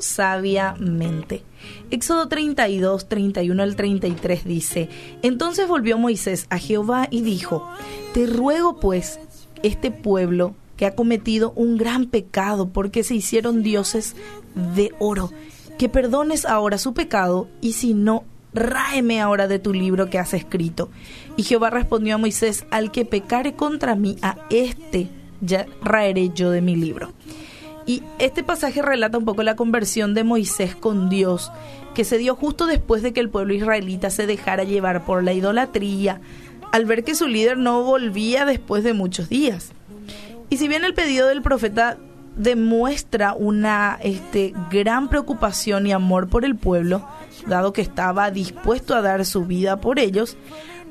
sabiamente. Éxodo 32, 31 al 33 dice, Entonces volvió Moisés a Jehová y dijo, Te ruego pues, este pueblo que ha cometido un gran pecado porque se hicieron dioses de oro, que perdones ahora su pecado y si no, ráeme ahora de tu libro que has escrito. Y Jehová respondió a Moisés, al que pecare contra mí, a este ya raeré yo de mi libro. Y este pasaje relata un poco la conversión de Moisés con Dios, que se dio justo después de que el pueblo israelita se dejara llevar por la idolatría, al ver que su líder no volvía después de muchos días. Y si bien el pedido del profeta demuestra una este, gran preocupación y amor por el pueblo, dado que estaba dispuesto a dar su vida por ellos,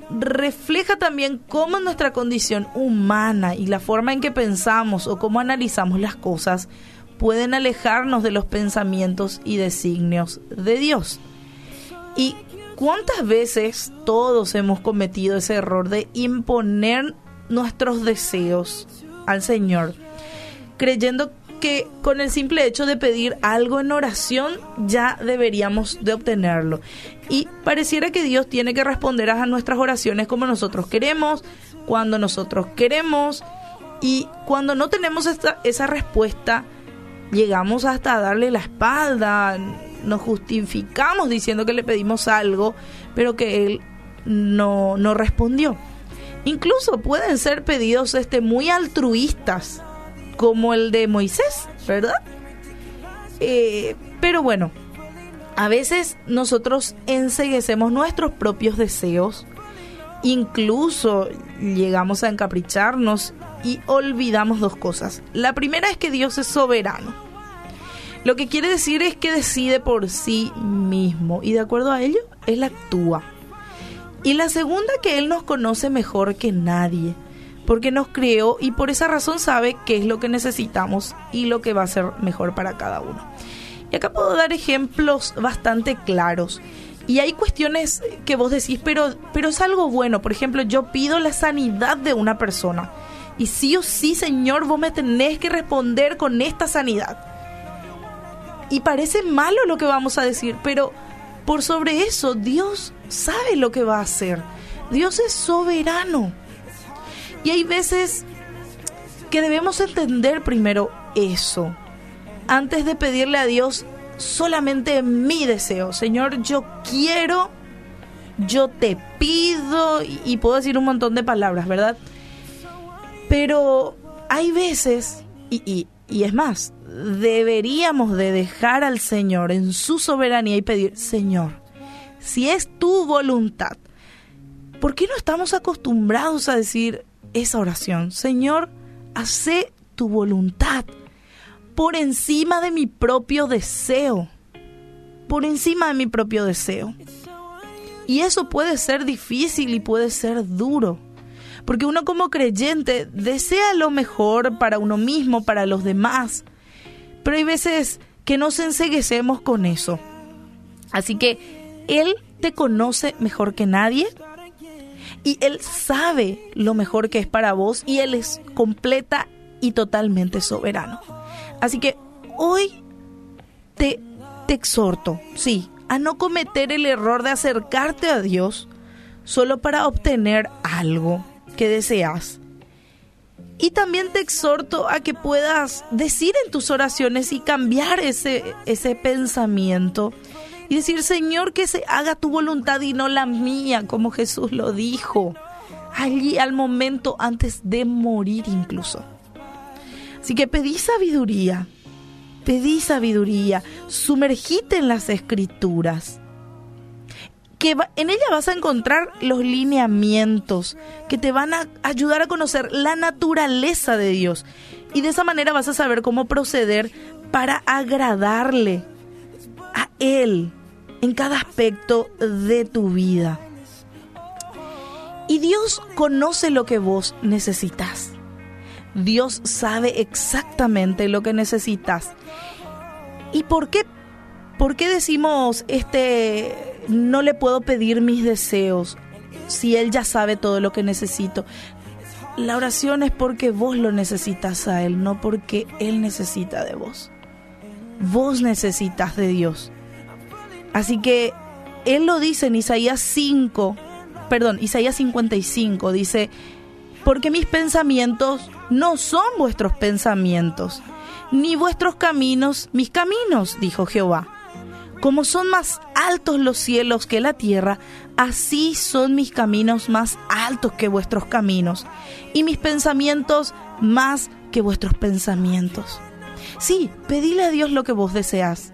refleja también cómo nuestra condición humana y la forma en que pensamos o cómo analizamos las cosas pueden alejarnos de los pensamientos y designios de Dios. Y cuántas veces todos hemos cometido ese error de imponer nuestros deseos al Señor, creyendo que con el simple hecho de pedir algo en oración ya deberíamos de obtenerlo. Y pareciera que Dios tiene que responder a nuestras oraciones como nosotros queremos, cuando nosotros queremos. Y cuando no tenemos esta, esa respuesta, llegamos hasta darle la espalda, nos justificamos diciendo que le pedimos algo, pero que Él no, no respondió. Incluso pueden ser pedidos este, muy altruistas, como el de Moisés, ¿verdad? Eh, pero bueno, a veces nosotros enseguecemos nuestros propios deseos, incluso llegamos a encapricharnos y olvidamos dos cosas. La primera es que Dios es soberano. Lo que quiere decir es que decide por sí mismo y de acuerdo a ello, Él actúa. Y la segunda que Él nos conoce mejor que nadie porque nos creó y por esa razón sabe qué es lo que necesitamos y lo que va a ser mejor para cada uno. Y acá puedo dar ejemplos bastante claros. Y hay cuestiones que vos decís, pero, pero es algo bueno. Por ejemplo, yo pido la sanidad de una persona. Y sí o sí, Señor, vos me tenés que responder con esta sanidad. Y parece malo lo que vamos a decir, pero por sobre eso, Dios sabe lo que va a hacer. Dios es soberano. Y hay veces que debemos entender primero eso, antes de pedirle a Dios solamente mi deseo. Señor, yo quiero, yo te pido, y, puedo decir un montón de palabras, ¿verdad? Pero hay veces, y, y es más, deberíamos de dejar al Señor en su soberanía y pedir, Señor, si es tu voluntad, ¿por qué no estamos acostumbrados a decir, esa oración. Señor, hace tu voluntad por encima de mi propio deseo. Por encima de mi propio deseo. Y eso puede ser difícil y puede ser duro. Porque uno como creyente desea lo mejor para uno mismo, para los demás. Pero hay veces que nos enseguecemos con eso. Así que Él te conoce mejor que nadie y Él sabe lo mejor que es para vos y Él es completa y totalmente soberano. Así que hoy te, te exhorto, sí, a no cometer el error de acercarte a Dios solo para obtener algo que deseas. Y también te exhorto a que puedas decir en tus oraciones y cambiar ese, ese pensamiento y decir, Señor, que se haga tu voluntad y no la mía, como Jesús lo dijo, allí al momento antes de morir incluso. Así que pedí sabiduría, pedí sabiduría, sumergite en las escrituras. Que en ella vas a encontrar los lineamientos que te van a ayudar a conocer la naturaleza de Dios. Y de esa manera vas a saber cómo proceder para agradarle a Él en cada aspecto de tu vida. Y Dios conoce lo que vos necesitas. Dios sabe exactamente lo que necesitas. ¿Y por qué, por qué decimos, este, no le puedo pedir mis deseos si Él ya sabe todo lo que necesito? La oración es porque vos lo necesitas a Él, no porque Él necesita de vos. vos necesitas de Dios. Así que Él lo dice en Isaías 5, perdón, Isaías 55, dice, porque mis pensamientos no son vuestros pensamientos, ni vuestros caminos mis caminos, dijo Jehová. Como son más altos los cielos que la tierra, así son mis caminos más altos que vuestros caminos, y mis pensamientos más que vuestros pensamientos. Sí, pedile a Dios lo que vos deseas.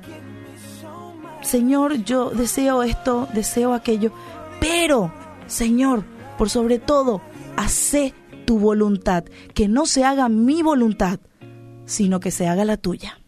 Señor, yo deseo esto, deseo aquello, pero, Señor, por sobre todo, hace tu voluntad, que no se haga mi voluntad, sino que se haga la tuya.